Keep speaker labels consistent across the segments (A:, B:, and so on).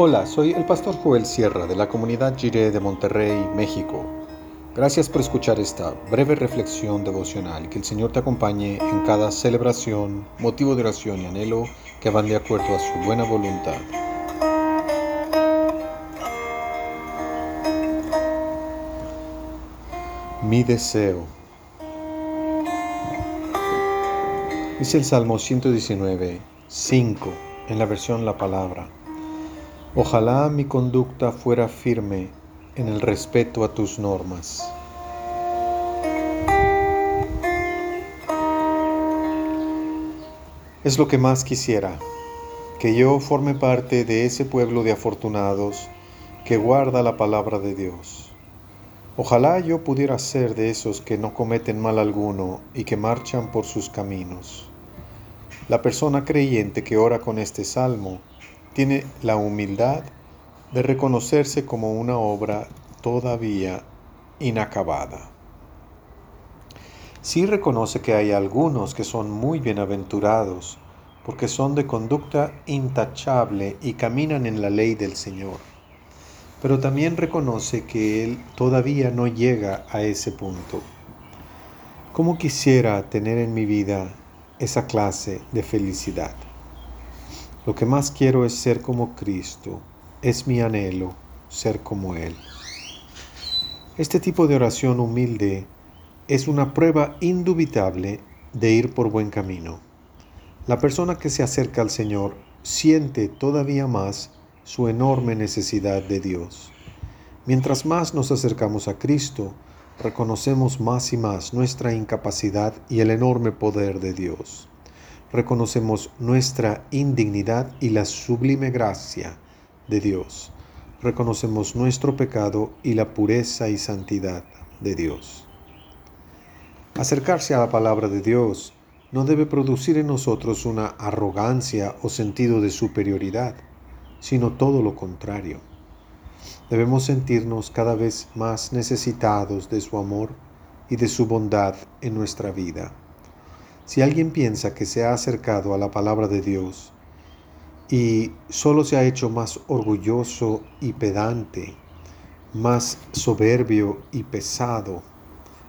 A: Hola, soy el pastor Joel Sierra de la comunidad Jiré de Monterrey, México. Gracias por escuchar esta breve reflexión devocional que el Señor te acompañe en cada celebración, motivo de oración y anhelo que van de acuerdo a su buena voluntad. Mi deseo. Dice el Salmo 119, 5, en la versión La Palabra. Ojalá mi conducta fuera firme en el respeto a tus normas. Es lo que más quisiera, que yo forme parte de ese pueblo de afortunados que guarda la palabra de Dios. Ojalá yo pudiera ser de esos que no cometen mal alguno y que marchan por sus caminos. La persona creyente que ora con este salmo tiene la humildad de reconocerse como una obra todavía inacabada. Sí reconoce que hay algunos que son muy bienaventurados porque son de conducta intachable y caminan en la ley del Señor. Pero también reconoce que Él todavía no llega a ese punto. ¿Cómo quisiera tener en mi vida esa clase de felicidad? Lo que más quiero es ser como Cristo. Es mi anhelo ser como Él. Este tipo de oración humilde es una prueba indubitable de ir por buen camino. La persona que se acerca al Señor siente todavía más su enorme necesidad de Dios. Mientras más nos acercamos a Cristo, reconocemos más y más nuestra incapacidad y el enorme poder de Dios reconocemos nuestra indignidad y la sublime gracia de Dios. Reconocemos nuestro pecado y la pureza y santidad de Dios. Acercarse a la palabra de Dios no debe producir en nosotros una arrogancia o sentido de superioridad, sino todo lo contrario. Debemos sentirnos cada vez más necesitados de su amor y de su bondad en nuestra vida. Si alguien piensa que se ha acercado a la palabra de Dios y solo se ha hecho más orgulloso y pedante, más soberbio y pesado,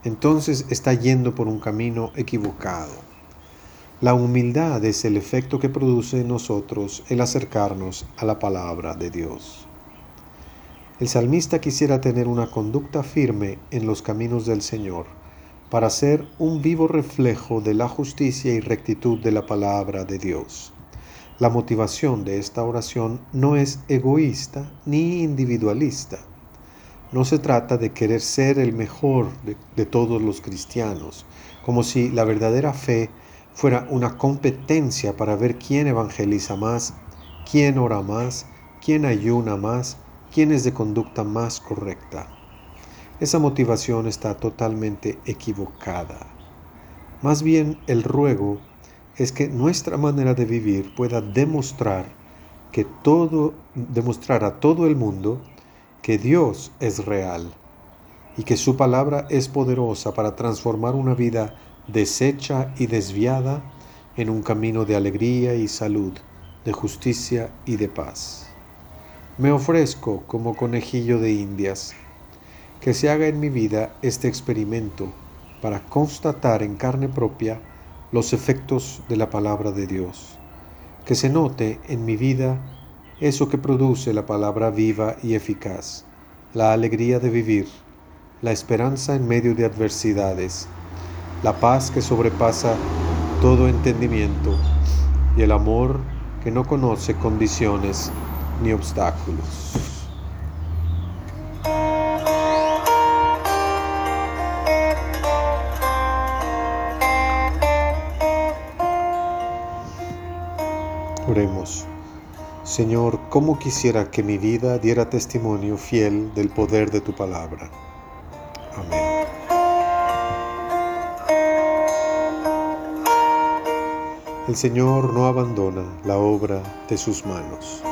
A: entonces está yendo por un camino equivocado. La humildad es el efecto que produce en nosotros el acercarnos a la palabra de Dios. El salmista quisiera tener una conducta firme en los caminos del Señor para ser un vivo reflejo de la justicia y rectitud de la palabra de Dios. La motivación de esta oración no es egoísta ni individualista. No se trata de querer ser el mejor de, todos los cristianos, como si la verdadera fe fuera una competencia para ver quién evangeliza más, quién ora más, quién ayuna más, quién es de conducta más correcta. Esa motivación está totalmente equivocada. Más bien el ruego es que nuestra manera de vivir pueda demostrar que todo demostrar a todo el mundo que Dios es real y que su palabra es poderosa para transformar una vida deshecha y desviada en un camino de alegría y salud, de justicia y de paz. Me ofrezco como conejillo de indias que se haga en mi vida este experimento para constatar en carne propia los efectos de la palabra de Dios. Que se note en mi vida eso que produce la palabra viva y eficaz, la alegría de vivir, la esperanza en medio de adversidades, la paz que sobrepasa todo entendimiento y el amor que no conoce condiciones ni obstáculos. Señor, ¿cómo quisiera que mi vida diera testimonio fiel del poder de tu palabra? Amén. El Señor no abandona la obra de sus manos.